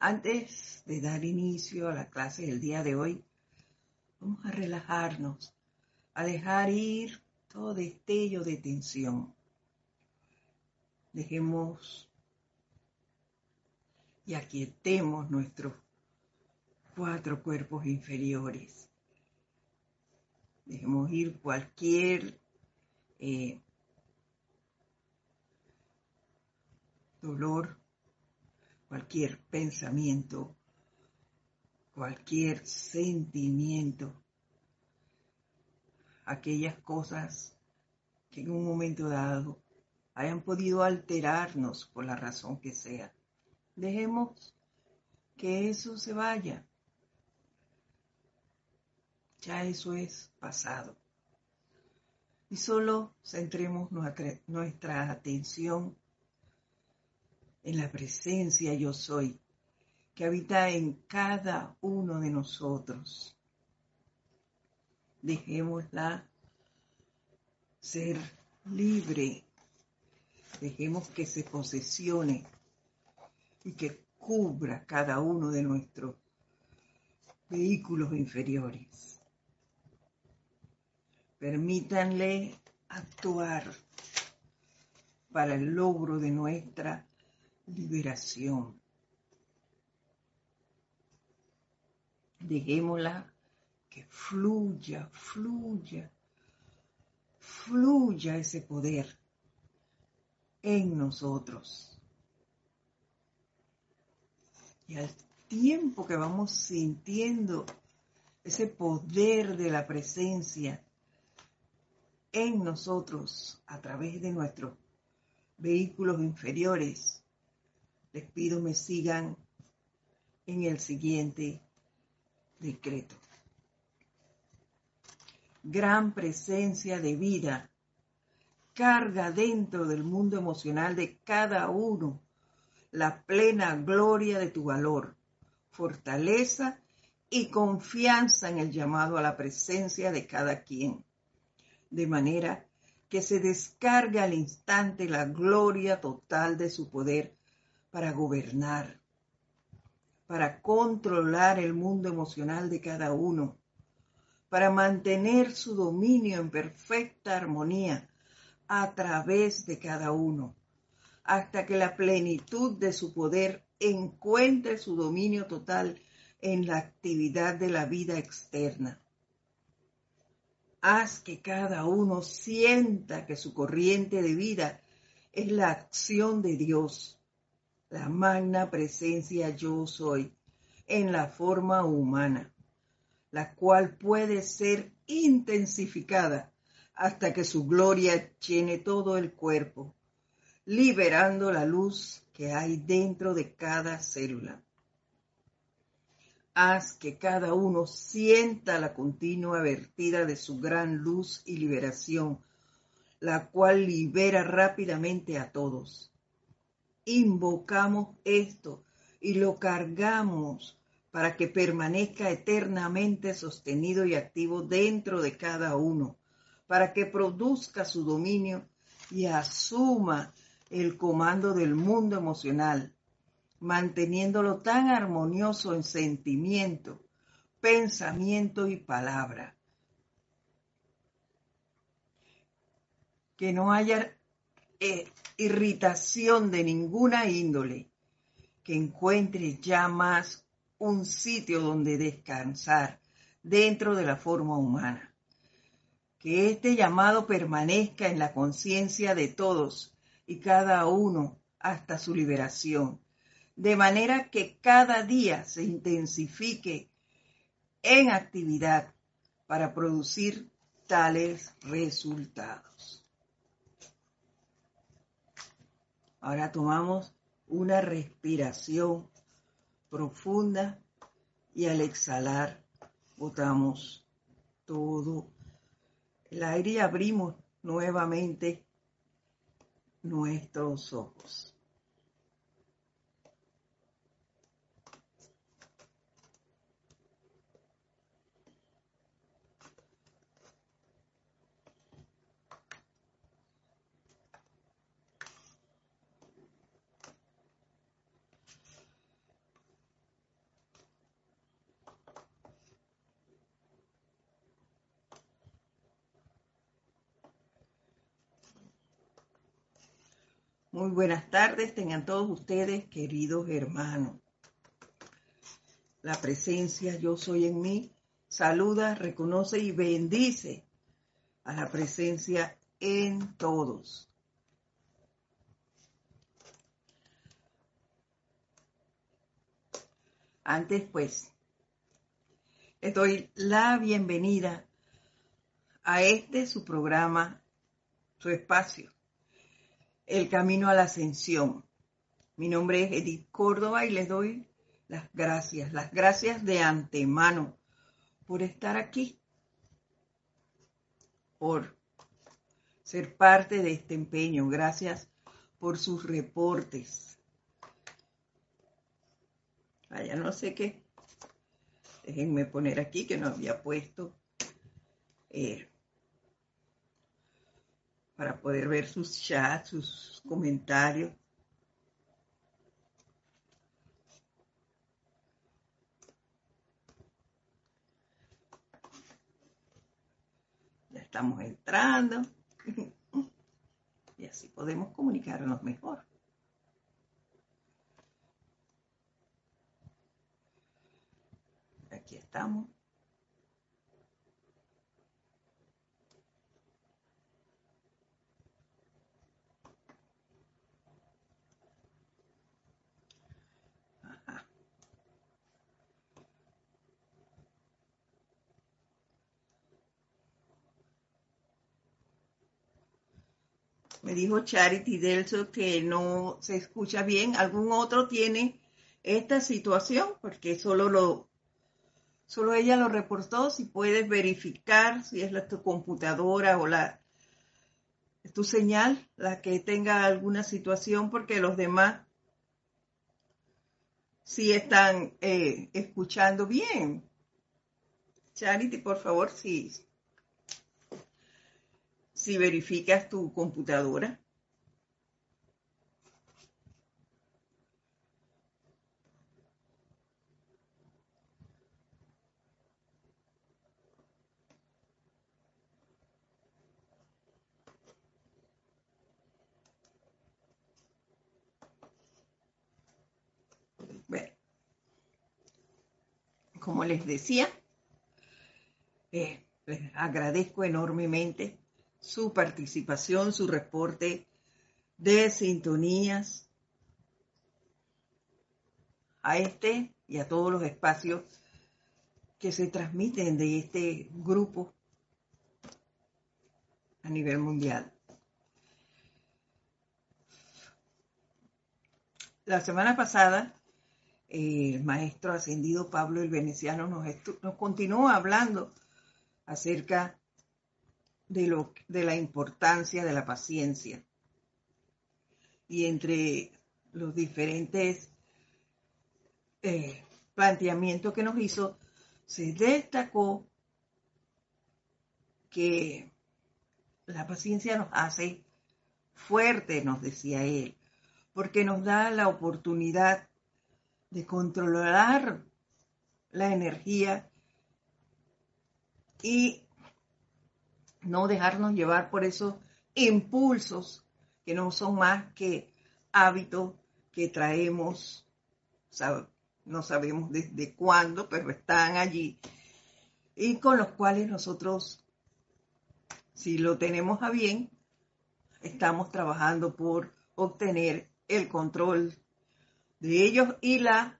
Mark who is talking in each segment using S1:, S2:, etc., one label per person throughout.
S1: Antes de dar inicio a la clase del día de hoy, vamos a relajarnos, a dejar ir todo destello de tensión. Dejemos y aquietemos nuestros cuatro cuerpos inferiores. Dejemos ir cualquier eh, dolor, cualquier pensamiento, cualquier sentimiento, aquellas cosas que en un momento dado hayan podido alterarnos por la razón que sea. Dejemos que eso se vaya. Ya eso es pasado. Y solo centremos nuestra, atención en la presencia yo soy que habita en cada uno de nosotros. Dejémosla ser libre. Dejemos que se posesione y que cubra cada uno de nuestros vehículos inferiores. Permítanle actuar para el logro de nuestra liberación. Dejémosla que fluya, fluya, fluya ese poder en nosotros. Y al tiempo que vamos sintiendo ese poder de la presencia en nosotros a través de nuestros vehículos inferiores, les pido me sigan en el siguiente decreto. Gran presencia de vida carga dentro del mundo emocional de cada uno la plena gloria de tu valor, fortaleza y confianza en el llamado a la presencia de cada quien, de manera que se descarga al instante la gloria total de su poder para gobernar, para controlar el mundo emocional de cada uno, para mantener su dominio en perfecta armonía a través de cada uno, hasta que la plenitud de su poder encuentre su dominio total en la actividad de la vida externa. Haz que cada uno sienta que su corriente de vida es la acción de Dios la magna presencia yo soy en la forma humana, la cual puede ser intensificada hasta que su gloria llene todo el cuerpo, liberando la luz que hay dentro de cada célula. Haz que cada uno sienta la continua vertida de su gran luz y liberación, la cual libera rápidamente a todos invocamos esto y lo cargamos para que permanezca eternamente sostenido y activo dentro de cada uno, para que produzca su dominio y asuma el comando del mundo emocional, manteniéndolo tan armonioso en sentimiento, pensamiento y palabra. Que no haya eh, irritación de ninguna índole, que encuentre ya más un sitio donde descansar dentro de la forma humana. Que este llamado permanezca en la conciencia de todos y cada uno hasta su liberación, de manera que cada día se intensifique en actividad para producir tales resultados. Ahora tomamos una respiración profunda y al exhalar botamos todo el aire y abrimos nuevamente nuestros ojos. Muy buenas tardes, tengan todos ustedes, queridos hermanos. La presencia yo soy en mí saluda, reconoce y bendice a la presencia en todos. Antes pues, les doy la bienvenida a este su programa, su espacio, El Camino a la Ascensión. Mi nombre es Edith Córdoba y les doy las gracias, las gracias de antemano por estar aquí, por ser parte de este empeño. Gracias por sus reportes. Vaya, no sé qué. Déjenme poner aquí que no había puesto. Eh, para poder ver sus chats, sus comentarios. Ya estamos entrando y así podemos comunicarnos mejor. Aquí estamos. Me dijo Charity Delso que no se escucha bien. ¿Algún otro tiene esta situación? Porque solo lo, solo ella lo reportó. Si puedes verificar si es la, tu computadora o la tu señal la que tenga alguna situación, porque los demás sí están eh, escuchando bien. Charity, por favor, sí si verificas tu computadora. Como les decía, eh, les agradezco enormemente su participación, su reporte de sintonías a este y a todos los espacios que se transmiten de este grupo a nivel mundial. La semana pasada, el maestro ascendido Pablo el Veneciano nos, nos continuó hablando acerca de, lo, de la importancia de la paciencia. Y entre los diferentes eh, planteamientos que nos hizo, se destacó que la paciencia nos hace fuerte, nos decía él, porque nos da la oportunidad de controlar la energía y no dejarnos llevar por esos impulsos que no son más que hábitos que traemos, no sabemos desde cuándo, pero están allí, y con los cuales nosotros, si lo tenemos a bien, estamos trabajando por obtener el control de ellos y la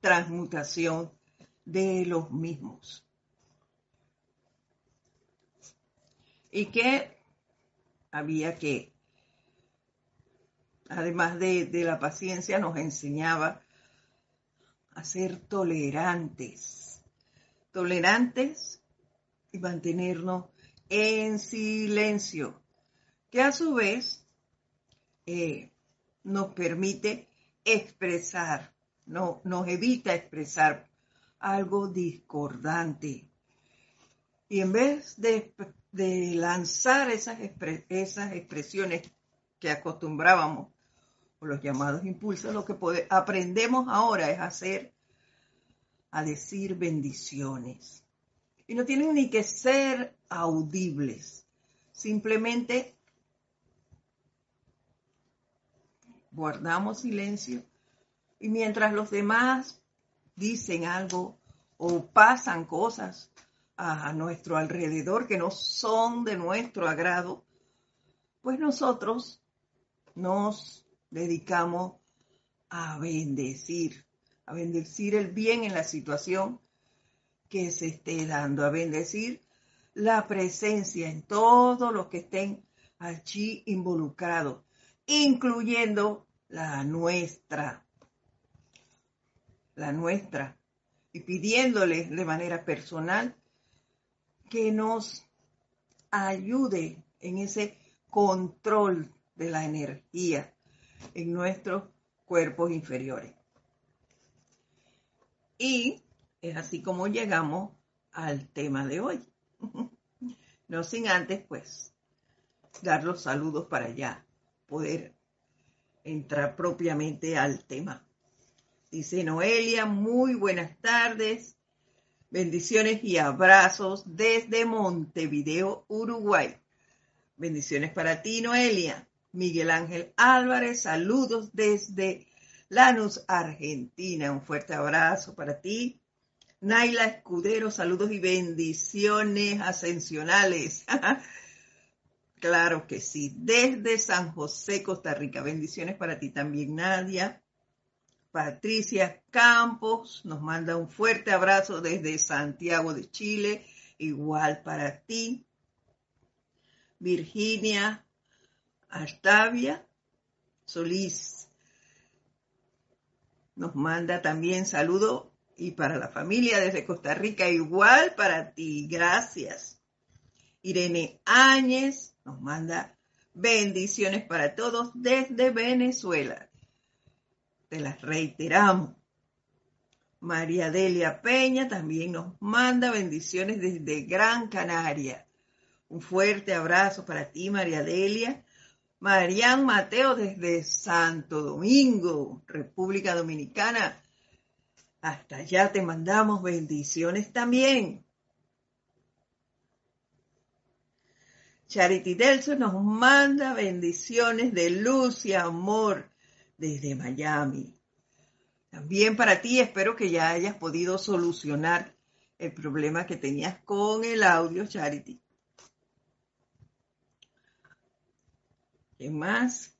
S1: transmutación de los mismos. Y que había que, además de, la paciencia, nos enseñaba a ser tolerantes, tolerantes y mantenernos en silencio, que a su vez eh, nos permite expresar, no, nos evita expresar algo discordante. Y en vez de de lanzar esas, esas expresiones que acostumbrábamos, o los llamados impulsos, lo que aprendemos ahora es hacer, a decir bendiciones. Y no tienen ni que ser audibles, simplemente guardamos silencio y mientras los demás dicen algo o pasan cosas a nuestro alrededor que no son de nuestro agrado, pues nosotros nos dedicamos a bendecir, a bendecir el bien en la situación que se esté dando, a bendecir la presencia en todos los que estén allí involucrados, incluyendo la nuestra, la nuestra, y pidiéndole de manera personal que nos ayude en ese control de la energía en nuestros cuerpos inferiores. Y es así como llegamos al tema de hoy. No sin antes, pues, dar los saludos para ya poder entrar propiamente al tema. Dice Noelia, muy buenas tardes, bendiciones y abrazos desde Montevideo, Uruguay. Bendiciones para ti, Noelia. Miguel Ángel Álvarez, saludos desde Lanús, Argentina. Un fuerte abrazo para ti. Naila Escudero, saludos y bendiciones ascensionales. claro que sí. Desde San José, Costa Rica. Bendiciones para ti también, Nadia. Patricia Campos nos manda un fuerte abrazo desde Santiago de Chile, igual para ti. Virginia Artavia Solís nos manda también saludo y para la familia desde Costa Rica, igual para ti, gracias. Irene Áñez nos manda bendiciones para todos desde Venezuela te las reiteramos. María Delia Peña también nos manda bendiciones desde Gran Canaria. Un fuerte abrazo para ti, María Delia. Marian Mateo desde Santo Domingo, República Dominicana. Hasta allá te mandamos bendiciones también. Charity Delso nos manda bendiciones de luz y amor desde Miami. También para ti espero que ya hayas podido solucionar el problema que tenías con el audio Charity. ¿Qué más?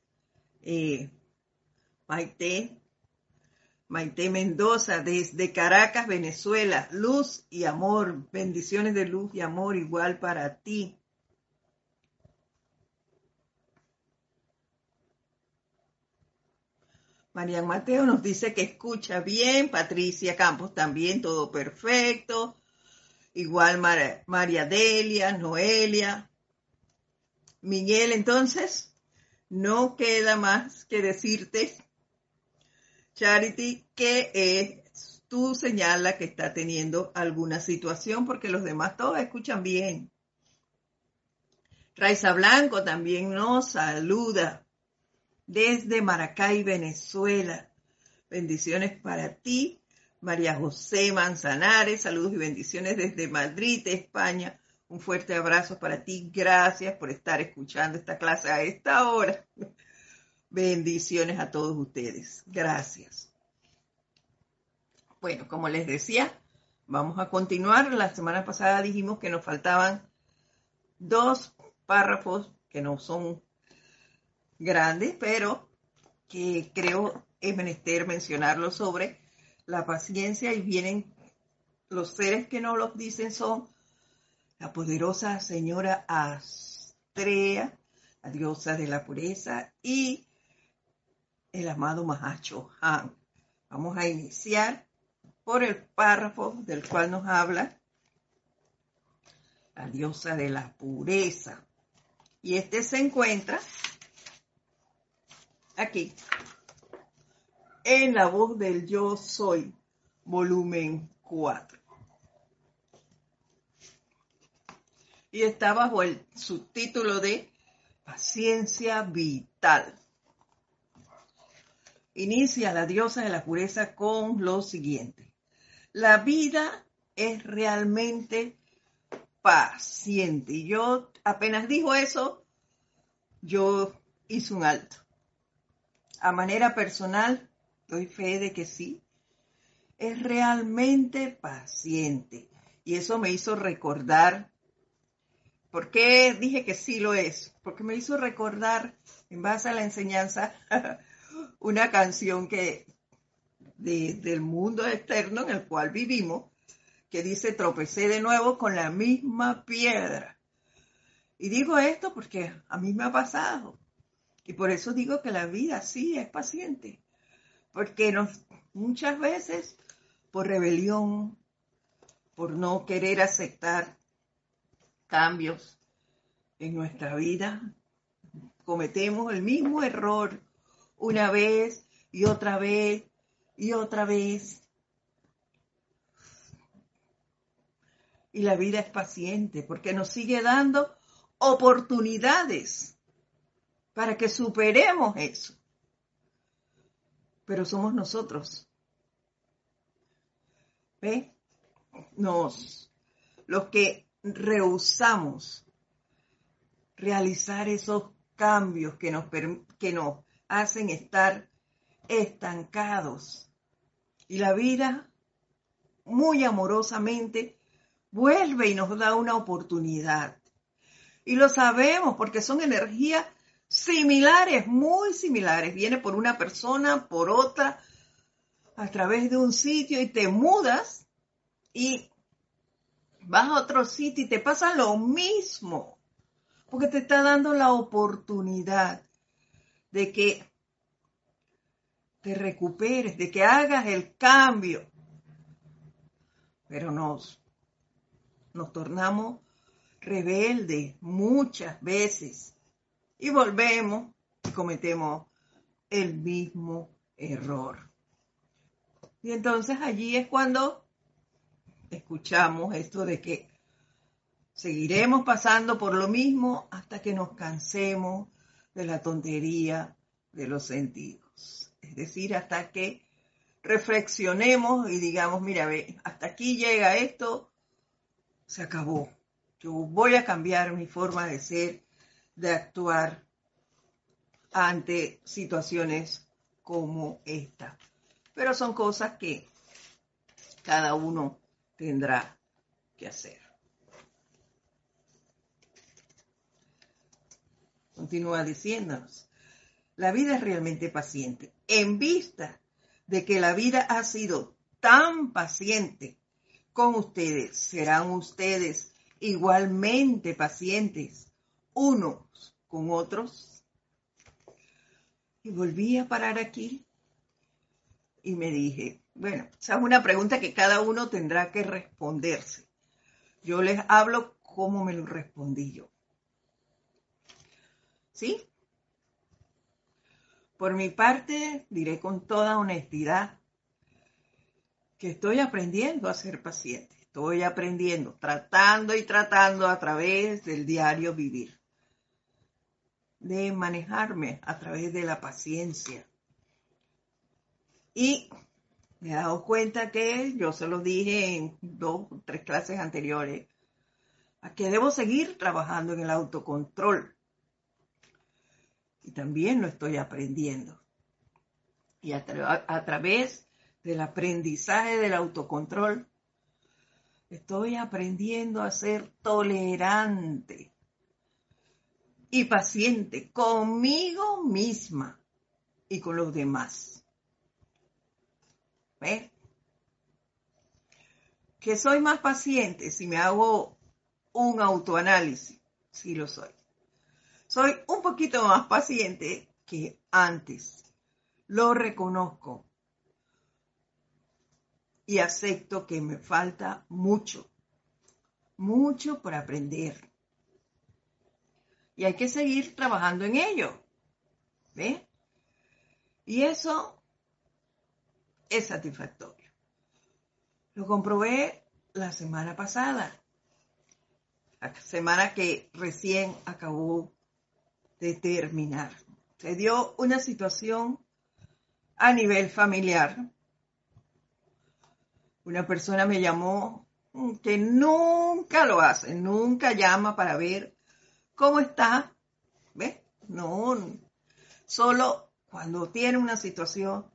S1: Eh, Maite, Maite Mendoza desde Caracas, Venezuela. Luz y amor, bendiciones de luz y amor igual para ti. Marian Mateo nos dice que escucha bien, Patricia Campos también, todo perfecto. Igual María Delia, Noelia. Miguel, entonces, no queda más que decirte, Charity, que es tu señal la que está teniendo alguna situación, porque los demás todos escuchan bien. Raiza Blanco también nos saluda desde Maracay, Venezuela. Bendiciones para ti, María José Manzanares. Saludos y bendiciones desde Madrid, España. Un fuerte abrazo para ti. Gracias por estar escuchando esta clase a esta hora. Bendiciones a todos ustedes. Gracias. Bueno, como les decía, vamos a continuar. La semana pasada dijimos que nos faltaban dos párrafos que no son grande, pero que creo es menester mencionarlo sobre la paciencia y vienen los seres que no los dicen son la poderosa señora Astrea, la diosa de la pureza, y el amado Mahacho Han. Vamos a iniciar por el párrafo del cual nos habla la diosa de la pureza. Y este se encuentra aquí, en la voz del yo soy, volumen 4. Y está bajo el subtítulo de Paciencia Vital. Inicia la diosa de la pureza con lo siguiente. La vida es realmente paciente. Y yo apenas dijo eso, yo hice un alto a manera personal, doy fe de que sí, es realmente paciente. Y eso me hizo recordar, ¿por qué dije que sí lo es? Porque me hizo recordar, en base a la enseñanza, una canción que del mundo externo en el cual vivimos, que dice, tropecé de nuevo con la misma piedra. Y digo esto porque a mí me ha pasado. Y por eso digo que la vida sí es paciente. Porque nos, muchas veces, por rebelión, por no querer aceptar cambios en nuestra vida, cometemos el mismo error una vez y otra vez y otra vez. Y la vida es paciente porque nos sigue dando oportunidades para que superemos eso. Pero somos nosotros. ¿Ve? Nos, los que rehusamos realizar esos cambios que nos, que nos hacen estar estancados. Y la vida, muy amorosamente, vuelve y nos da una oportunidad. Y lo sabemos porque son energías similares, muy similares. Viene por una persona, por otra, a través de un sitio y te mudas y vas a otro sitio y te pasa lo mismo. Porque te está dando la oportunidad de que te recuperes, de que hagas el cambio. Pero nos, nos tornamos rebeldes muchas veces y volvemos y cometemos el mismo error. Y entonces allí es cuando escuchamos esto de que seguiremos pasando por lo mismo hasta que nos cansemos de la tontería de los sentidos. Es decir, hasta que reflexionemos y digamos, mira, ve, hasta aquí llega esto, se acabó. Yo voy a cambiar mi forma de ser de actuar ante situaciones como esta. Pero son cosas que cada uno tendrá que hacer. Continúa diciéndonos, la vida es realmente paciente. En vista de que la vida ha sido tan paciente con ustedes, serán ustedes igualmente pacientes unos con otros. Y volví a parar aquí y me dije, bueno, esa es una pregunta que cada uno tendrá que responderse. Yo les hablo como me lo respondí yo. ¿Sí? Por mi parte, diré con toda honestidad que estoy aprendiendo a ser paciente. Estoy aprendiendo, tratando y tratando a través del diario vivir de manejarme a través de la paciencia. Y me he dado cuenta que yo se lo dije en dos tres clases anteriores, a que debo seguir trabajando en el autocontrol. Y también lo estoy aprendiendo. Y a través del aprendizaje del autocontrol, estoy aprendiendo a ser tolerante y paciente conmigo misma y con los demás. ¿Ves? Que soy más paciente si me hago un autoanálisis, sí lo soy. Soy un poquito más paciente que antes. Lo reconozco y acepto que me falta mucho, mucho por aprender y hay que seguir trabajando en ello. ¿Ve? Y eso es satisfactorio. Lo comprobé la semana pasada, la semana que recién acabó de terminar. Se dio una situación a nivel familiar. Una persona me llamó que nunca lo hace, nunca llama para ver ¿Cómo está? ¿Ves? No, solo cuando tiene una situación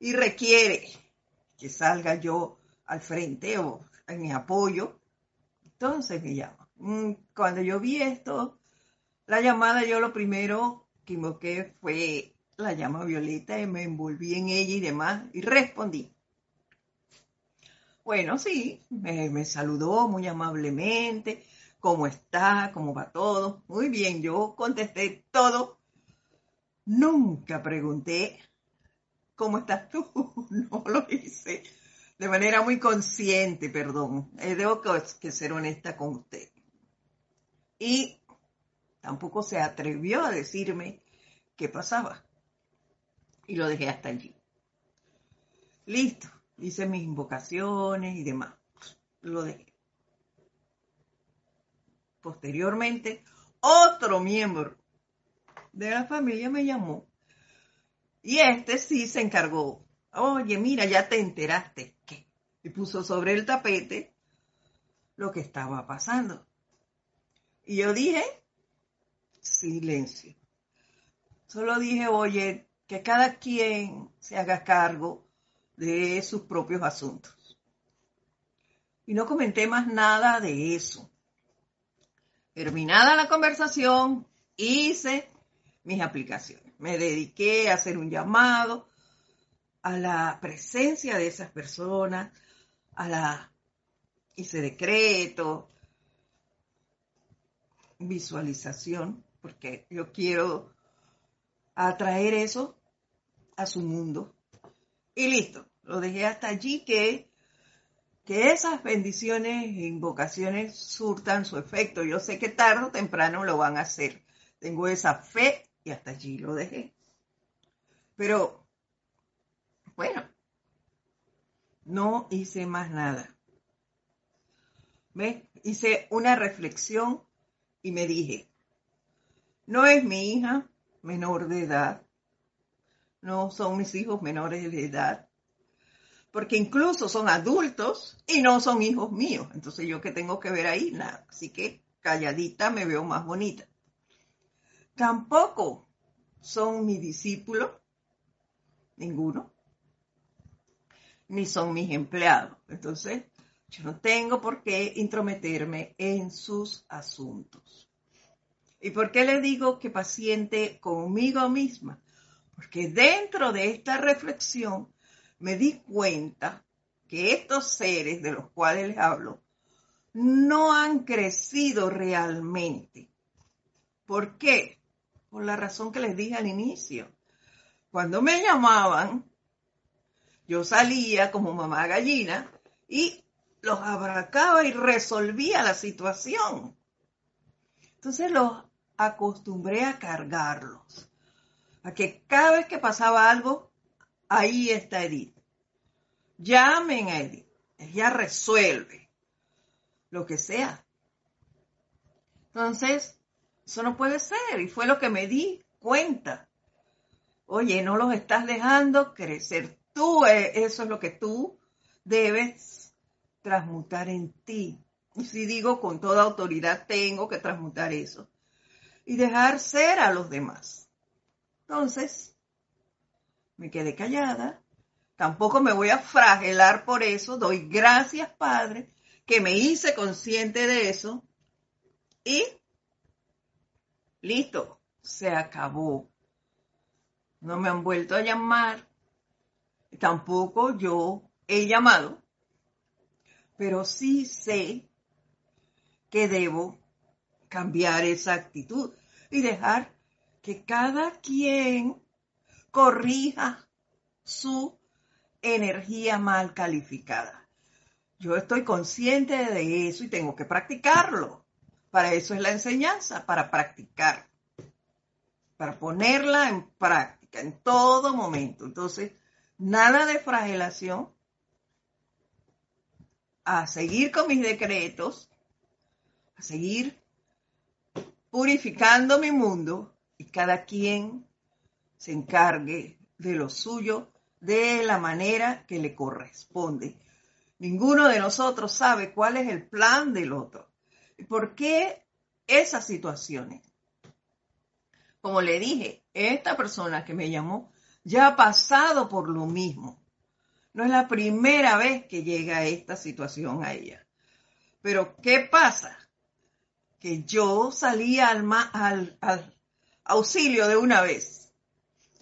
S1: y requiere que salga yo al frente o en mi apoyo, entonces me llama. Mm, cuando yo vi esto, la llamada, yo lo primero que invoqué fue la llama violeta y me envolví en ella y demás y respondí. Bueno, sí, me saludó muy amablemente, ¿cómo está? ¿Cómo va todo? Muy bien, yo contesté todo. Nunca pregunté, ¿cómo estás tú? No lo hice de manera muy consciente, perdón. Eh, debo que ser honesta con usted. Y tampoco se atrevió a decirme qué pasaba. Y lo dejé hasta allí. Listo. Hice mis invocaciones y demás. Lo dejé. Posteriormente, otro miembro de la familia me llamó. Y este sí se encargó Oye, mira, ya te enteraste que. Y puso sobre el tapete lo que estaba pasando. Y yo dije, silencio. Solo dije, oye, que cada quien se haga cargo de sus propios asuntos. Y no comenté más nada de eso. Terminada la conversación, hice mis aplicaciones. Me dediqué a hacer un llamado a la presencia de esas personas, a hice decreto, visualización, porque yo quiero atraer eso a su mundo. Y listo, lo dejé hasta allí que, que esas bendiciones e invocaciones surtan su efecto. Yo sé que tarde o temprano lo van a hacer. Tengo esa fe y hasta allí lo dejé. Pero bueno, no hice más nada. ¿Ves? Hice una reflexión y me dije, no es mi hija menor de edad, no son mis hijos menores de edad, porque incluso son adultos y no son hijos míos. Entonces yo que tengo que ver ahí, nada. Así que calladita me veo más bonita. Tampoco son mi discípulo, ninguno ni son mis empleados. Entonces, yo no tengo por qué intrometerme en sus asuntos. ¿Y por qué le digo que paciente conmigo misma? Porque dentro de esta reflexión me di cuenta que estos seres de los cuales les hablo no han crecido realmente. ¿Por qué? Por la razón que les dije al inicio. Cuando me llamaban, yo salía como mamá gallina y los abracaba y resolvía la situación. Entonces los acostumbré a cargarlos, a que cada vez que pasaba algo, ahí está Edith. Llamen a Edith, ella resuelve lo que sea. Entonces, eso no puede ser y fue lo que me di cuenta. Oye, no los estás dejando crecer Tú, eh, eso es lo que tú debes transmutar en ti. Y si digo con toda autoridad, tengo que transmutar eso. Y dejar ser a los demás. Entonces, me quedé callada. Tampoco me voy a fragelar por eso. Doy gracias, Padre, que me hice consciente de eso. Y listo, se acabó. No me han vuelto a llamar tampoco yo he llamado, pero sí sé que debo cambiar esa actitud y dejar que cada quien corrija su energía mal calificada. Yo estoy consciente de eso y tengo que practicarlo. Para eso es la enseñanza, para practicar, para ponerla en práctica en todo momento. Entonces, nada de fragelación, a seguir con mis decretos, a seguir purificando mi mundo y cada quien se encargue de lo suyo de la manera que le corresponde. Ninguno de nosotros sabe cuál es el plan del otro. ¿Y por qué esas situaciones? como le dije, esta persona que me llamó ya ha pasado por lo mismo. No es la primera vez que llega esta situación a ella. Pero, ¿qué pasa? Que yo salí al, al, al auxilio de una vez.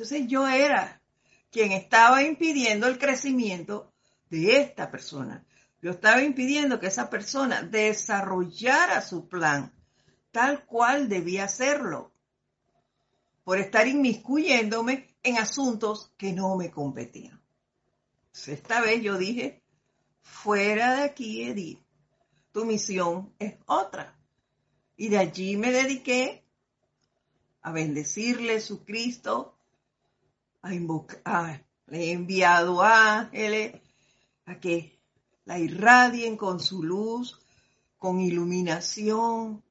S1: Entonces yo era quien estaba impidiendo el crecimiento de esta persona. Yo estaba impidiendo que esa persona desarrollara su plan tal cual debía hacerlo, por estar inmiscuyéndome en asuntos que no me competían. Esta vez yo dije, fuera de aquí, Edith, tu misión es otra. Y de allí me dediqué a bendecirle su Cristo, a invocar, le he enviado ángeles a que la irradien con su luz, con iluminación.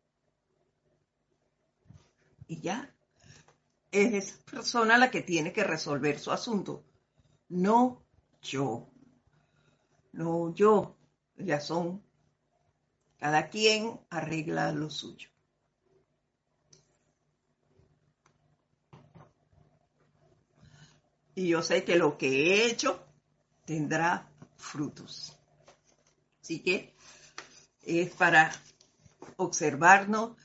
S1: Y ya, es esa persona la que tiene que resolver su asunto, no yo. No yo, ya son, cada quien arregla lo suyo. Y yo sé que lo que he hecho tendrá frutos. Así que es para observarnos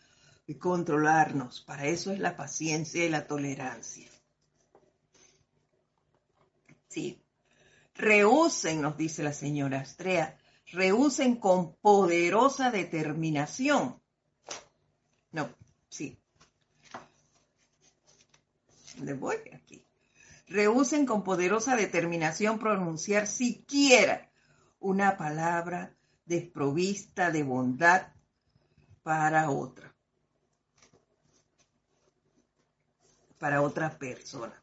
S1: y controlarnos. Para eso es la paciencia y la tolerancia. Sí. Rehúsen, nos dice la señora Astrea, rehúsen con poderosa determinación. No, sí. Le voy aquí. Rehúsen con poderosa determinación pronunciar siquiera una palabra desprovista de bondad para otra. Para otra persona.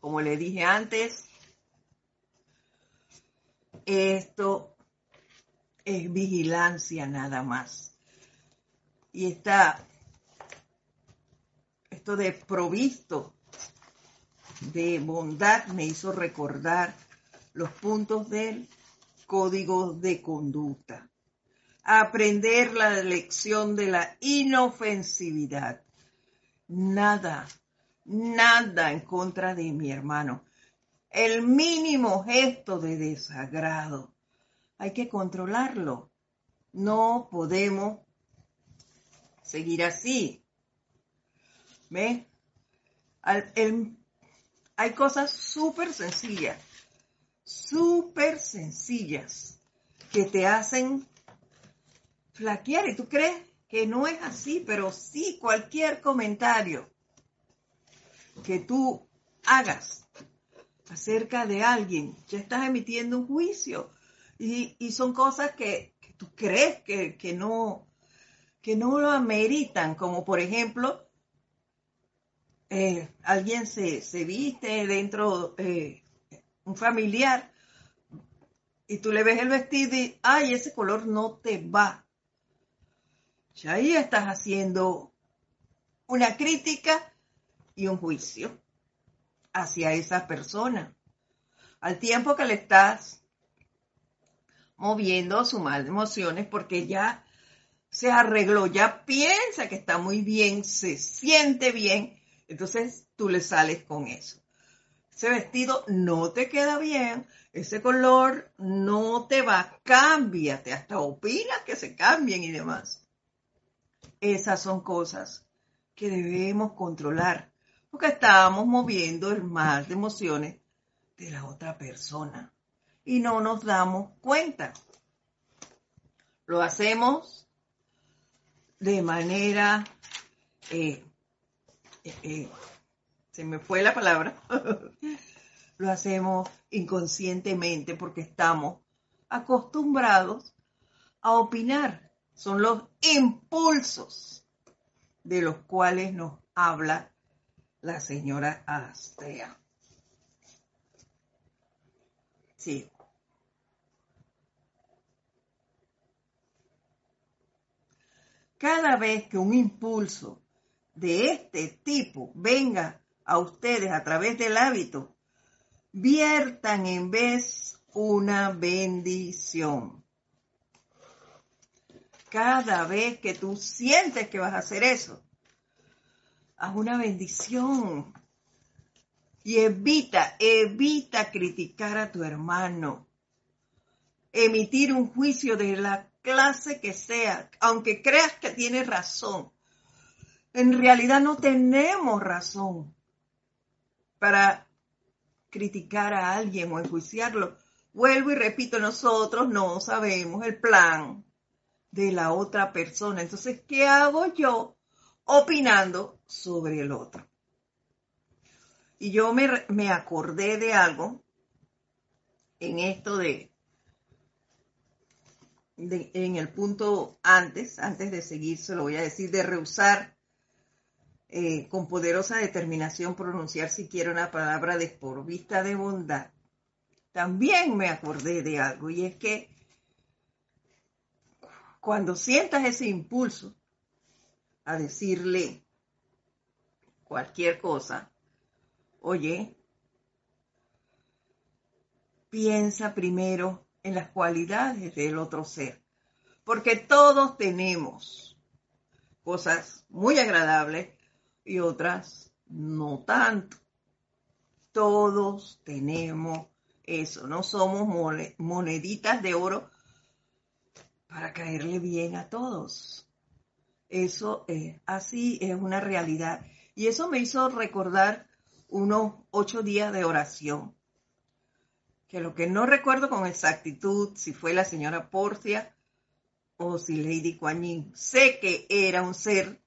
S1: Como le dije antes, esto es vigilancia nada más. Y está esto de provisto de bondad me hizo recordar los puntos del código de conducta. Aprender la lección de la inofensividad. Nada, nada en contra de mi hermano. El mínimo gesto de desagrado. Hay que controlarlo. No podemos seguir así. ¿Ve? Hay cosas súper sencillas súper sencillas que te hacen flaquear. Y tú crees que no es así, pero sí cualquier comentario que tú hagas acerca de alguien, ya estás emitiendo un juicio. Y, son cosas que, tú crees que, no, que no lo ameritan, como por ejemplo, eh, alguien se, viste dentro, eh, un familiar, y tú le ves el vestido y, ay, ese color no te va. Ya ahí estás haciendo una crítica y un juicio hacia esa persona. Al tiempo que le estás moviendo su mal de emociones porque ya se arregló, ya piensa que está muy bien, se siente bien, entonces tú le sales con eso ese vestido no te queda bien, ese color no te va, cámbiate, hasta opinas que se cambien y demás. Esas son cosas que debemos controlar, porque estamos moviendo el mal de emociones de la otra persona y no nos damos cuenta. Lo hacemos de manera eh, eh, eh, se me fue la palabra, lo hacemos inconscientemente porque estamos acostumbrados a opinar. Son los impulsos de los cuales nos habla la señora Astrea. Sí. Cada vez que un impulso de este tipo venga a ustedes a través del hábito, viertan en vez una bendición. Cada vez que tú sientes que vas a hacer eso, haz una bendición. Y evita, evita criticar a tu hermano. Emitir un juicio de la clase que sea, aunque creas que tienes razón. En realidad no tenemos razón para criticar a alguien o enjuiciarlo. Vuelvo y repito, nosotros no sabemos el plan de la otra persona. Entonces, ¿qué hago yo opinando sobre el otro? Y yo me, me acordé de algo en esto de, en el punto antes, antes de seguir, se lo voy a decir, de rehusar eh, con poderosa determinación pronunciar siquiera una palabra desprovista de bondad. También me acordé de algo y es que cuando sientas ese impulso a decirle cualquier cosa, Oye, piensa primero en las cualidades del otro ser, porque todos tenemos cosas muy agradables y otras no tanto. Todos tenemos eso, no somos moneditas de oro para caerle bien a todos. Eso es así, es una realidad. Y eso me hizo recordar unos ocho días de oración. Que lo que no recuerdo con exactitud si fue la señora Porcia o si Lady Kuan Sé que era un ser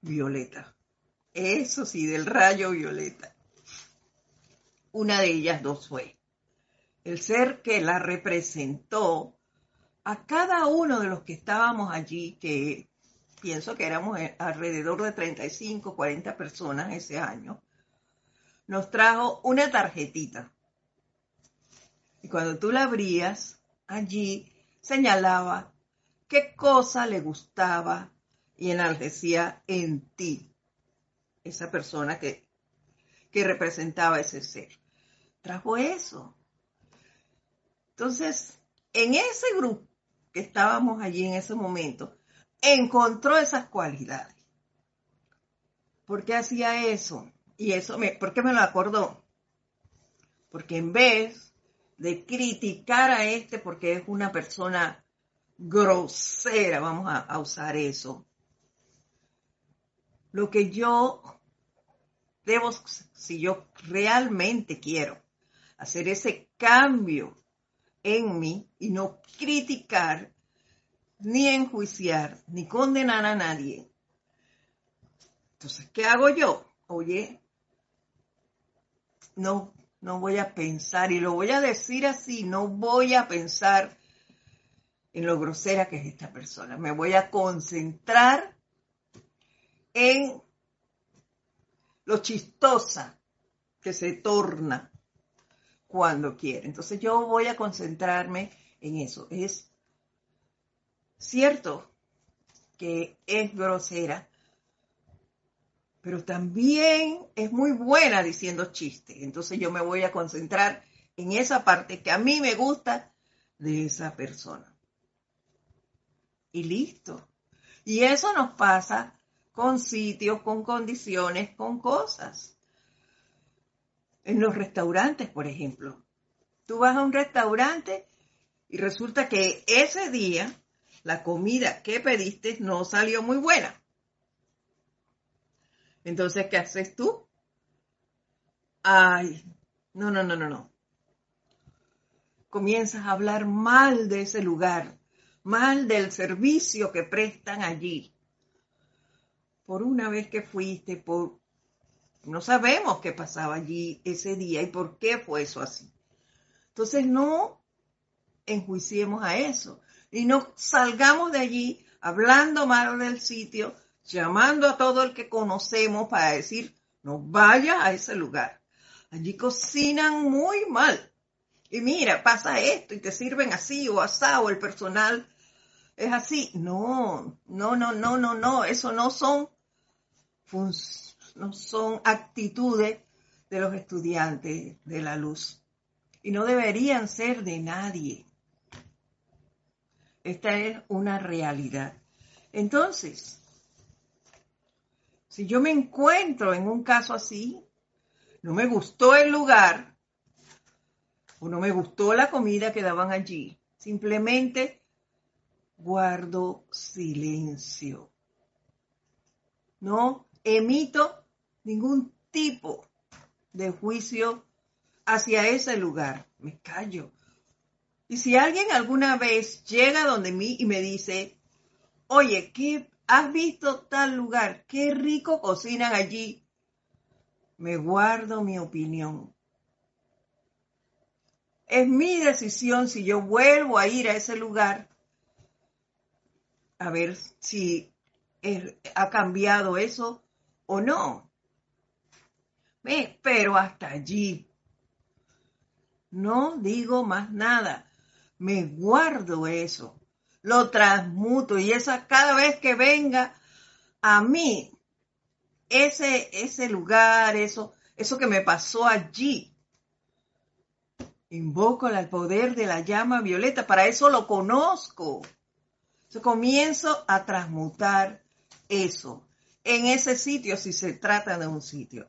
S1: violeta. Eso sí, del rayo violeta. Una de ellas dos fue. El ser que la representó a cada uno de los que estábamos allí, que pienso que éramos eh, alrededor de 35, 40 personas ese año, nos trajo una tarjetita. Y cuando tú la abrías, allí señalaba qué cosa le gustaba y enaltecía en ti esa persona que, que representaba ese ser. Trajo eso. Entonces, en ese grupo que estábamos allí en ese momento, encontró esas cualidades. ¿Por qué hacía eso? Y eso, me, ¿por qué me lo acordó? Porque en vez de criticar a este porque es una persona grosera, vamos a, usar eso, lo que yo debo, si yo realmente quiero hacer ese cambio en mí y no criticar, ni enjuiciar, ni condenar a nadie. Entonces, ¿qué hago yo? Oye, no, no voy a pensar, y lo voy a decir así, no voy a pensar en lo grosera que es esta persona. Me voy a concentrar en lo chistosa que se torna cuando quiere. Entonces yo voy a concentrarme en eso. Es cierto que es grosera, pero también es muy buena diciendo chistes. Entonces yo me voy a concentrar en esa parte que a mí me gusta de esa persona. Y listo. Y eso nos pasa con sitios, con condiciones, con cosas. En los restaurantes, por ejemplo. Tú vas a un restaurante y resulta que ese día la comida que pediste no salió muy buena. Entonces, ¿qué haces tú? Ay, no, no, no, no, no. Comienzas a hablar mal de ese lugar, mal del servicio que prestan allí. Por una vez que fuiste, por... no sabemos qué pasaba allí ese día y por qué fue eso así. Entonces no enjuiciemos a eso y no salgamos de allí hablando mal del sitio, llamando a todo el que conocemos para decir, no vaya a ese lugar. Allí cocinan muy mal. Y mira, pasa esto y te sirven así o asado, el personal es así. No, no, no, no, no, no, eso no son, no son actitudes de los estudiantes de la luz. Y no deberían ser de nadie. Esta es una realidad. Entonces, Si yo me encuentro en un caso así, no me gustó el lugar o no me gustó la comida que daban allí, simplemente guardo silencio. No emito ningún tipo de juicio hacia ese lugar. Me callo. Y si alguien alguna vez llega donde mí y me dice, oye, ¿qué has visto tal lugar? Qué rico cocinan allí. Me guardo mi opinión. Es mi decisión si yo vuelvo a ir a ese lugar a ver si ha cambiado eso o no. Pero hasta allí. No digo más nada. Me guardo eso. Lo transmuto y esa cada vez que venga a mí ese, ese lugar, eso, eso que me pasó allí. Invoco el poder de la llama violeta, para eso lo conozco. Comienzo a transmutar eso en ese sitio si se trata de un sitio.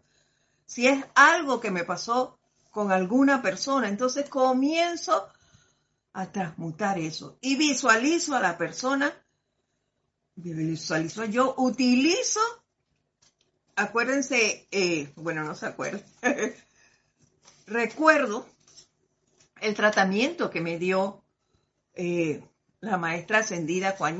S1: Si es algo que me pasó con alguna persona, entonces comienzo a transmutar eso y visualizo a la persona, visualizo yo, utilizo, acuérdense, eh, bueno, no se acuerdan, recuerdo el tratamiento que me dio eh, la maestra ascendida Kuan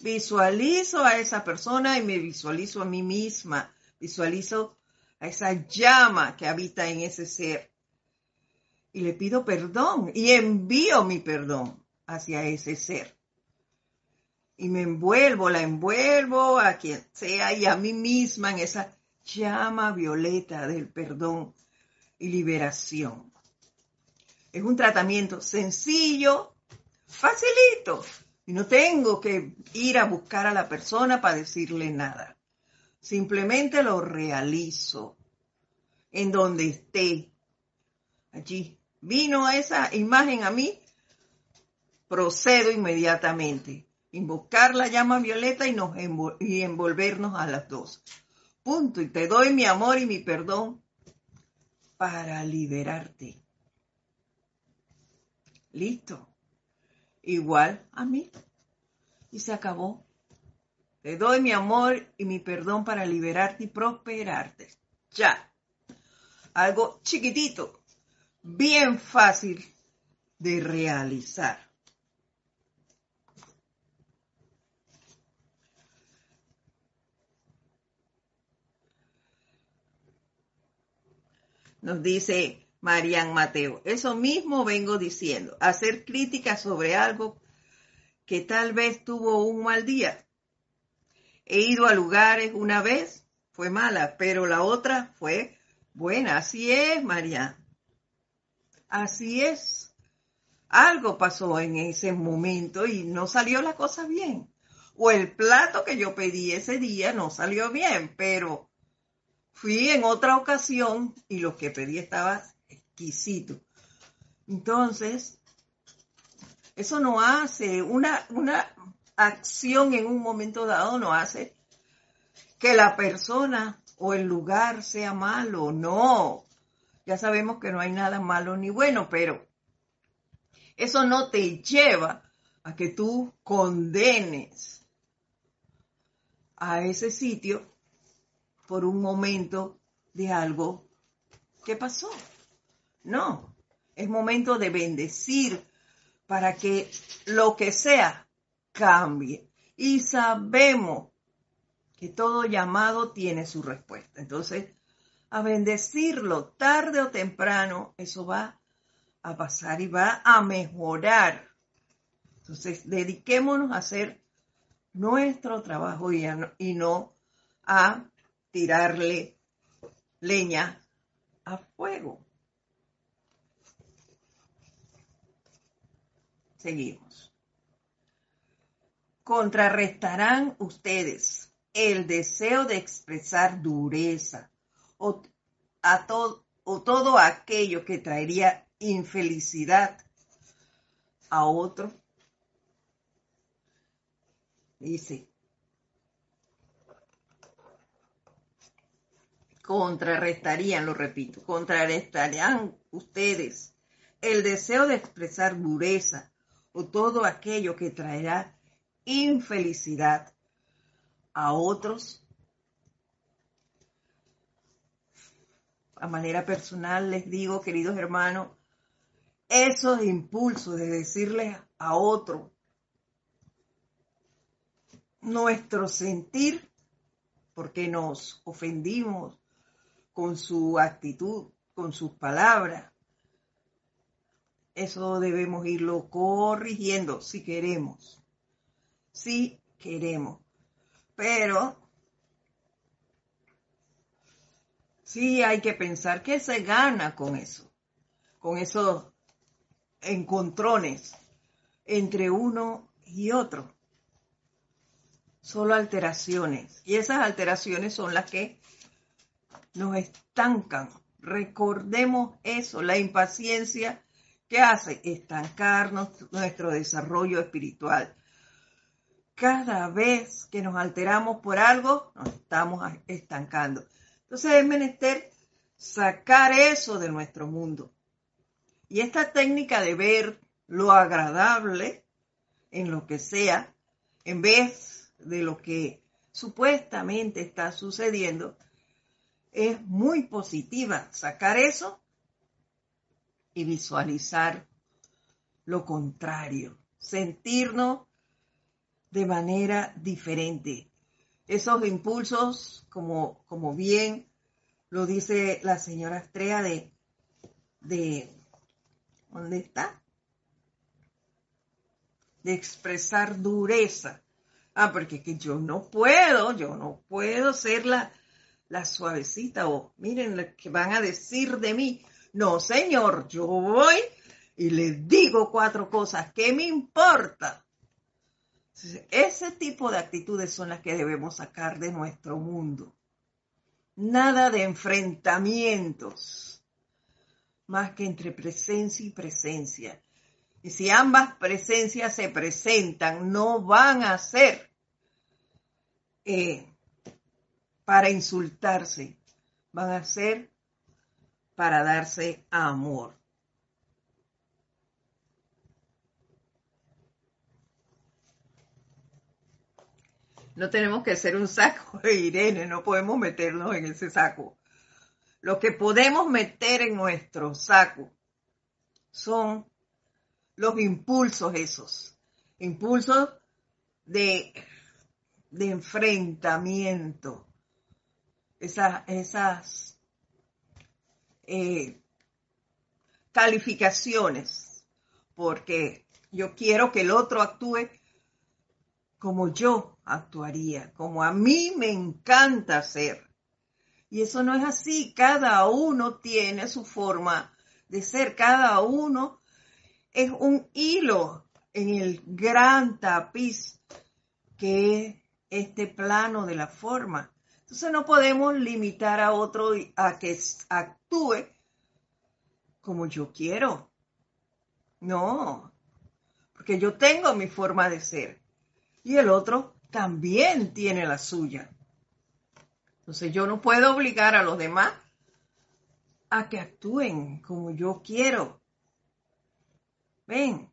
S1: Visualizo a esa persona y me visualizo a mí misma. Visualizo a esa llama que habita en ese ser. Y le pido perdón y envío mi perdón hacia ese ser. Y me envuelvo, la envuelvo a quien sea y a mí misma en esa llama violeta del perdón y liberación. Es un tratamiento sencillo, facilito. Y no tengo que ir a buscar a la persona para decirle nada. Simplemente lo realizo en donde esté. Allí vino esa imagen a mí, procedo inmediatamente. Invocar la llama violeta y, nos y envolvernos a las dos. Punto. Y te doy mi amor y mi perdón para liberarte. Listo igual a mí. Y se acabó. Te doy mi amor y mi perdón para liberarte y prosperarte. Ya. Algo chiquitito, bien fácil de realizar. Nos dice Marian Mateo. Eso mismo vengo diciendo, hacer críticas sobre algo que tal vez tuvo un mal día. He ido a lugares una vez, fue mala, pero la otra fue buena. Así es, Marian. Así es. Algo pasó en ese momento y no salió la cosa bien. O el plato que yo pedí ese día no salió bien, pero fui en otra ocasión y lo que pedí estaba entonces, eso no hace, una, una acción en un momento dado no hace que la persona o el lugar sea malo, no. Ya sabemos que no hay nada malo ni bueno, pero eso no te lleva a que tú condenes a ese sitio por un momento de algo que pasó. No, es momento de bendecir para que lo que sea cambie. Y sabemos que todo llamado tiene su respuesta. Entonces, a bendecirlo tarde o temprano, eso va a pasar y va a mejorar. Entonces, dediquémonos a hacer nuestro trabajo y, no a tirarle leña a fuego. Seguimos. Contrarrestarán ustedes el deseo de expresar dureza o, o todo aquello que traería infelicidad a otro. Dice, contrarrestarían, lo repito, contrarrestarían ustedes el deseo de expresar dureza o todo aquello que traerá infelicidad a otros. A manera personal les digo, queridos hermanos, esos impulsos de decirles a otro nuestro sentir, porque nos ofendimos con su actitud, con sus palabras. Eso debemos irlo corrigiendo si queremos. Si queremos. Pero sí hay que pensar qué se gana con eso, con esos encontrones entre uno y otro. Solo alteraciones. Y esas alteraciones son las que nos estancan. Recordemos eso, la impaciencia que hace estancarnos nuestro desarrollo espiritual. Cada vez que nos alteramos por algo, nos estamos estancando. Entonces es menester sacar eso de nuestro mundo. Y esta técnica de ver lo agradable en lo que sea, en vez de lo que supuestamente está sucediendo, es muy positiva. Sacar eso y visualizar lo contrario, sentirnos de manera diferente. Esos impulsos, como, como bien lo dice la señora Estrella de, de, ¿dónde está? De expresar dureza. Ah, porque que yo no puedo, yo no puedo ser la, la suavecita o miren lo que van a decir de mí. No, señor, yo voy y les digo cuatro cosas. ¿Qué me importa? Ese tipo de actitudes son las que debemos sacar de nuestro mundo. Nada de enfrentamientos, más que entre presencia y presencia. Y si ambas presencias se presentan, no van a ser eh, para insultarse, van a ser para darse amor. No tenemos que ser un saco de Irene, no podemos meternos en ese saco. Lo que podemos meter en nuestro saco son los impulsos esos, impulsos de, de enfrentamiento, esas, eh, calificaciones, porque yo quiero que el otro actúe como yo actuaría, como a mí me encanta hacer. Y eso no es así, cada uno tiene su forma de ser, cada uno es un hilo en el gran tapiz que es este plano de la forma. Entonces no podemos limitar a otro a que actúe como yo quiero. No, porque yo tengo mi forma de ser y el otro también tiene la suya. Entonces yo no puedo obligar a los demás a que actúen como yo quiero. Ven,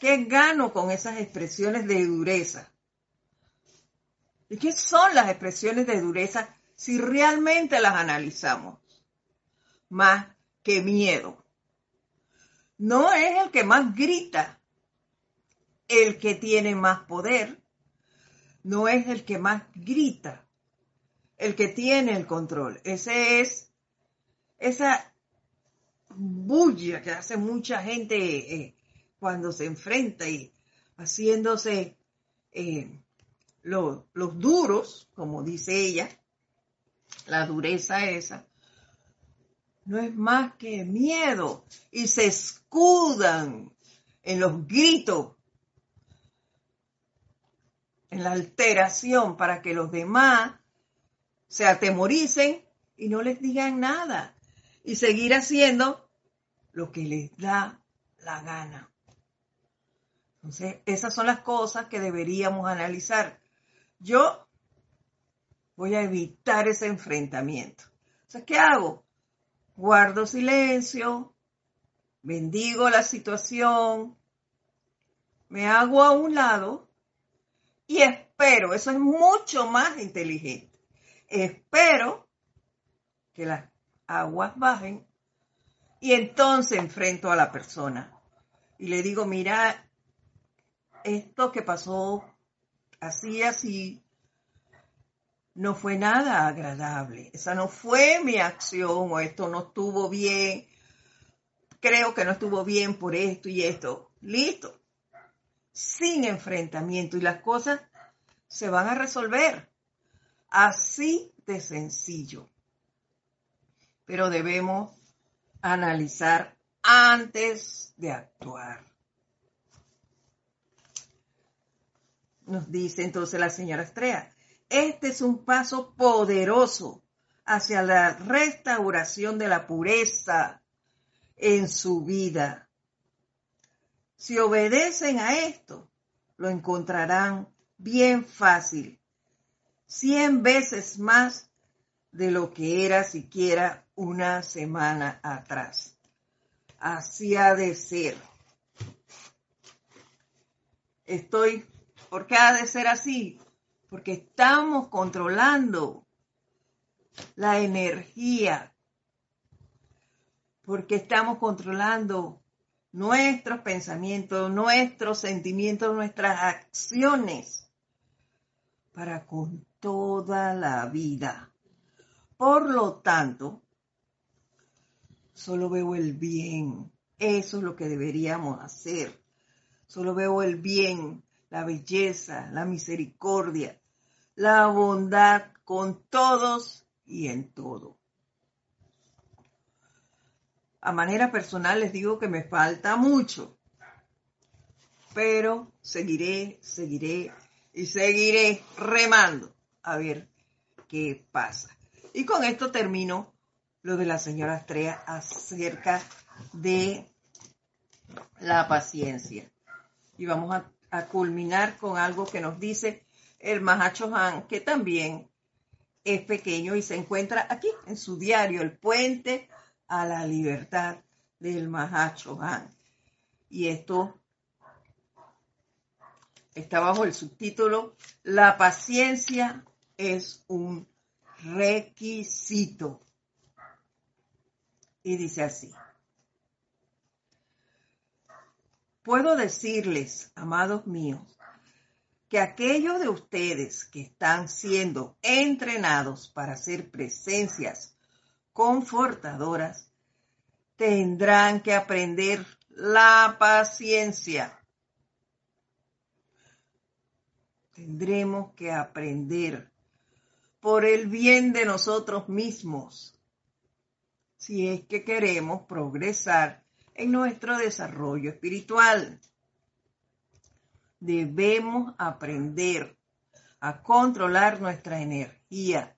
S1: ¿qué gano con esas expresiones de dureza? ¿Y qué son las expresiones de dureza si realmente las analizamos? Más que miedo. No es el que más grita, el que tiene más poder. No es el que más grita, el que tiene el control. Ese es esa bulla que hace mucha gente eh, cuando se enfrenta y haciéndose eh, los, duros, como dice ella, la dureza esa, no es más que miedo y se escudan en los gritos, en la alteración para que los demás se atemoricen y no les digan nada y seguir haciendo lo que les da la gana. Entonces, esas son las cosas que deberíamos analizar. Yo voy a evitar ese enfrentamiento. Entonces, ¿qué hago? Guardo silencio, bendigo la situación, me hago a un lado y espero, eso es mucho más inteligente, espero que las aguas bajen y entonces enfrento a la persona y le digo, mira, esto que pasó así, así, no fue nada agradable. Esa no fue mi acción o esto no estuvo bien. Creo que no estuvo bien por esto y esto. Listo. Sin enfrentamiento y las cosas se van a resolver. Así de sencillo. Pero debemos analizar antes de actuar. Nos dice entonces la señora Estrella, este es un paso poderoso hacia la restauración de la pureza en su vida. Si obedecen a esto, lo encontrarán bien fácil, cien veces más de lo que era siquiera una semana atrás. Así ha de ser. Estoy, ¿por qué ha de ser así? porque estamos controlando la energía, porque estamos controlando nuestros pensamientos, nuestros sentimientos, nuestras acciones para con toda la vida. Por lo tanto, solo veo el bien. Eso es lo que deberíamos hacer. Solo veo el bien, la belleza, la misericordia, la bondad con todos y en todo. A manera personal les digo que me falta mucho, pero seguiré, seguiré y seguiré remando a ver qué pasa. Y con esto termino lo de la señora Estrella acerca de la paciencia. Y vamos a, a culminar con algo que nos dice el Mahacho Han, que también es pequeño y se encuentra aquí en su diario, El Puente a la Libertad del Mahacho Han. Y esto está bajo el subtítulo La paciencia es un requisito. Y dice así. Puedo decirles, amados míos, que aquellos de ustedes que están siendo entrenados para hacer presencias confortadoras tendrán que aprender la paciencia. Tendremos que aprender por el bien de nosotros mismos si es que queremos progresar en nuestro desarrollo espiritual debemos aprender a controlar nuestra energía,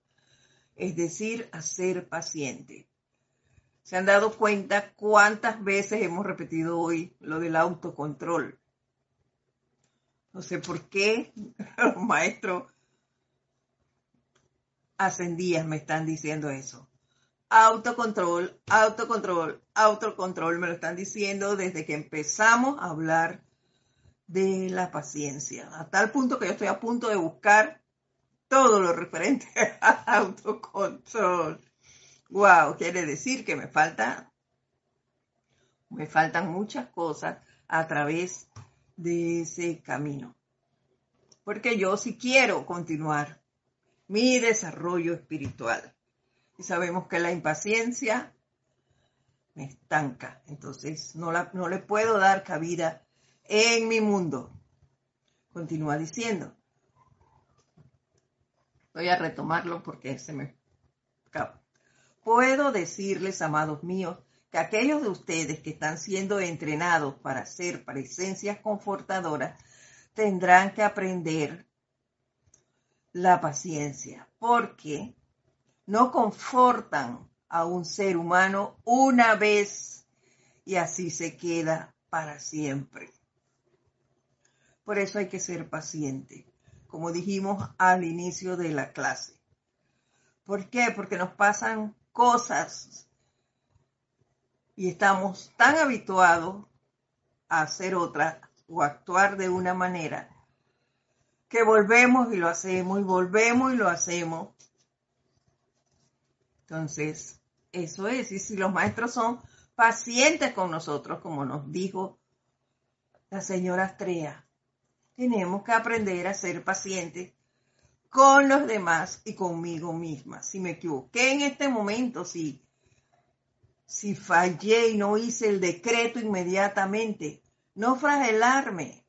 S1: es decir, a ser paciente. ¿Se han dado cuenta cuántas veces hemos repetido hoy lo del autocontrol? No sé por qué los maestros ascendías me están diciendo eso. Autocontrol, autocontrol, autocontrol, me lo están diciendo desde que empezamos a hablar de la paciencia, a tal punto que yo estoy a punto de buscar todo lo referente al autocontrol. Wow, quiere decir que me falta, me faltan muchas cosas a través de ese camino. Porque yo sí quiero continuar mi desarrollo espiritual. Y sabemos que la impaciencia me estanca. Entonces no, la, no le puedo dar cabida en mi mundo. Continúa diciendo. Voy a retomarlo porque se me acaba. Puedo decirles, amados míos, que aquellos de ustedes que están siendo entrenados para ser presencias confortadoras tendrán que aprender la paciencia, porque no confortan a un ser humano una vez y así se queda para siempre. Por eso hay que ser paciente, como dijimos al inicio de la clase. ¿Por qué? Porque nos pasan cosas y estamos tan habituados a hacer otra o actuar de una manera que volvemos y lo hacemos y volvemos y lo hacemos. Entonces, eso es. Y si los maestros son pacientes con nosotros, como nos dijo la señora Astrea, tenemos que aprender a ser pacientes con los demás y conmigo misma. Si me equivoqué en este momento, si, si fallé y no hice el decreto inmediatamente, no fragelarme,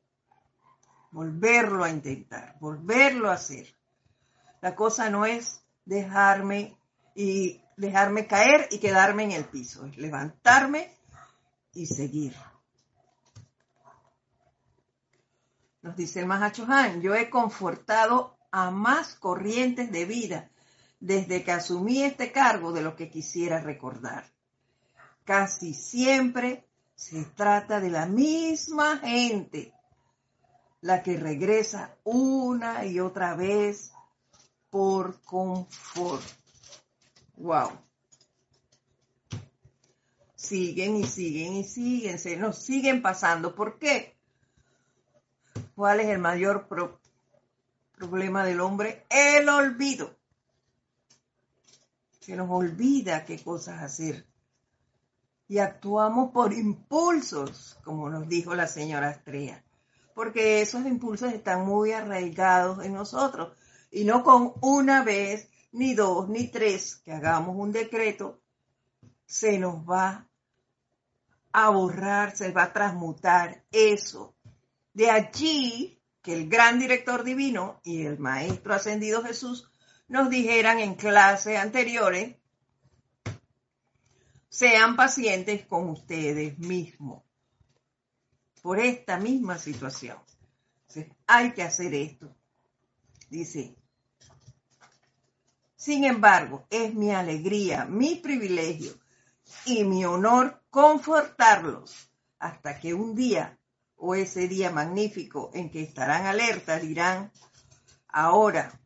S1: volverlo a intentar, volverlo a hacer. La cosa no es dejarme y dejarme caer y quedarme en el piso, levantarme y seguir. Nos dice el Mahacho Han, yo he confortado a más corrientes de vida desde que asumí este cargo de lo que quisiera recordar. Casi siempre se trata de la misma gente, la que regresa una y otra vez por confort. Wow. Siguen y siguen y siguen, se nos siguen pasando. ¿Por qué? ¿Cuál es el mayor problema del hombre? El olvido. Se nos olvida qué cosas hacer. Y actuamos por impulsos, como nos dijo la señora Estrella. Porque esos impulsos están muy arraigados en nosotros. Y no con una vez, ni dos, ni tres, que hagamos un decreto, se nos va a borrar, se va a transmutar eso de allí que el gran director divino y el maestro ascendido Jesús nos dijeran en clases anteriores, sean pacientes con ustedes mismos por esta misma situación. hay que hacer esto. Dice, sin embargo, es mi alegría, mi privilegio y mi honor confortarlos hasta que un día o ese día magnífico en que estarán alertas dirán, ahora,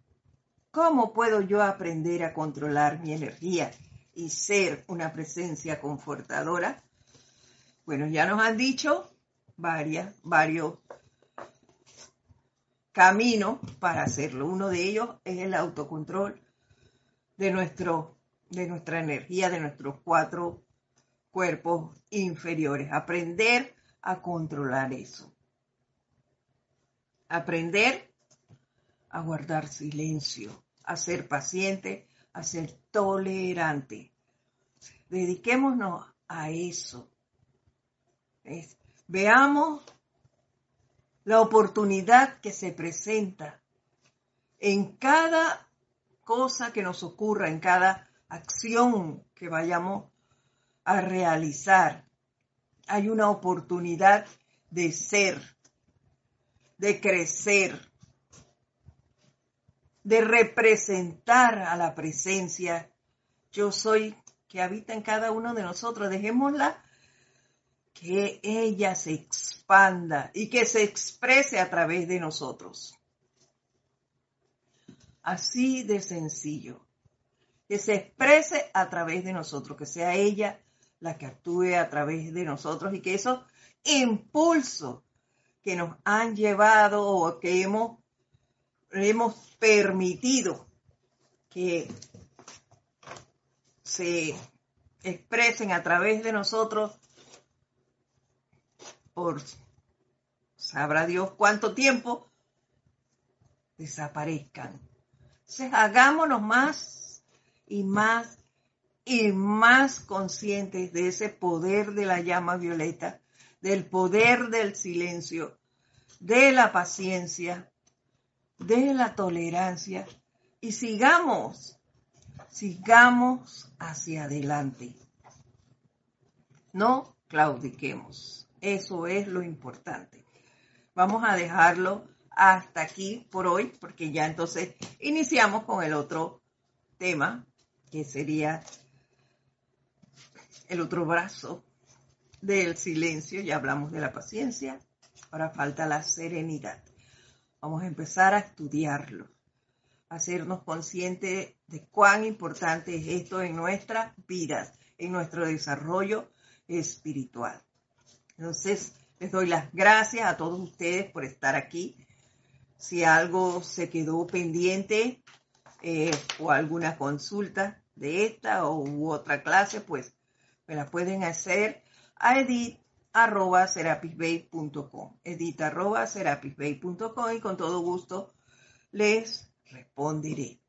S1: ¿cómo puedo yo aprender a controlar mi energía y ser una presencia confortadora? Bueno, ya nos han dicho varias, varios caminos para hacerlo. Uno de ellos es el autocontrol de, nuestro, de nuestra energía, de nuestros cuatro cuerpos inferiores. Aprender a controlar eso. Aprender a guardar silencio, a ser paciente, a ser tolerante. Dediquémonos a eso. Veamos la oportunidad que se presenta en cada cosa que nos ocurra, en cada acción que vayamos a realizar hay una oportunidad de ser, de crecer, de representar a la presencia. Yo soy que habita en cada uno de nosotros. Dejémosla que ella se expanda y que se exprese a través de nosotros. Así de sencillo. Que se exprese a través de nosotros, que sea ella la que actúe a través de nosotros y que esos impulsos que nos han llevado o que hemos, hemos permitido que se expresen a través de nosotros por sabrá Dios cuánto tiempo desaparezcan. Entonces hagámonos más y más y más conscientes de ese poder de la llama violeta, del poder del silencio, de la paciencia, de la tolerancia y sigamos, sigamos hacia adelante. No claudiquemos. Eso es lo importante. Vamos a dejarlo hasta aquí por hoy, porque ya entonces iniciamos con el otro tema, que sería el otro brazo del silencio, ya hablamos de la paciencia, ahora falta la serenidad. Vamos a empezar a estudiarlo hacernos conscientes de cuán importante es esto en nuestras vidas, en nuestro desarrollo espiritual. Entonces, les doy las gracias a todos ustedes por estar aquí. Si algo se quedó pendiente eh, o alguna consulta de esta u otra clase, pues me la pueden hacer a edit arroba serapisbay.com edit arroba serapisbay.com y con todo gusto les responderé.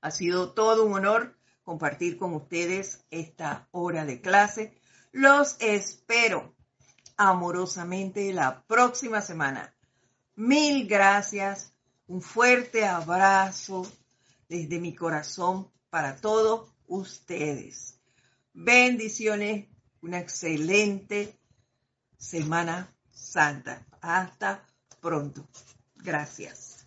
S1: Ha sido todo un honor compartir con ustedes esta hora de clase. Los espero amorosamente la próxima semana. Mil gracias, un fuerte abrazo desde mi corazón para todos ustedes. Bendiciones, una excelente Semana Santa. Hasta pronto. Gracias.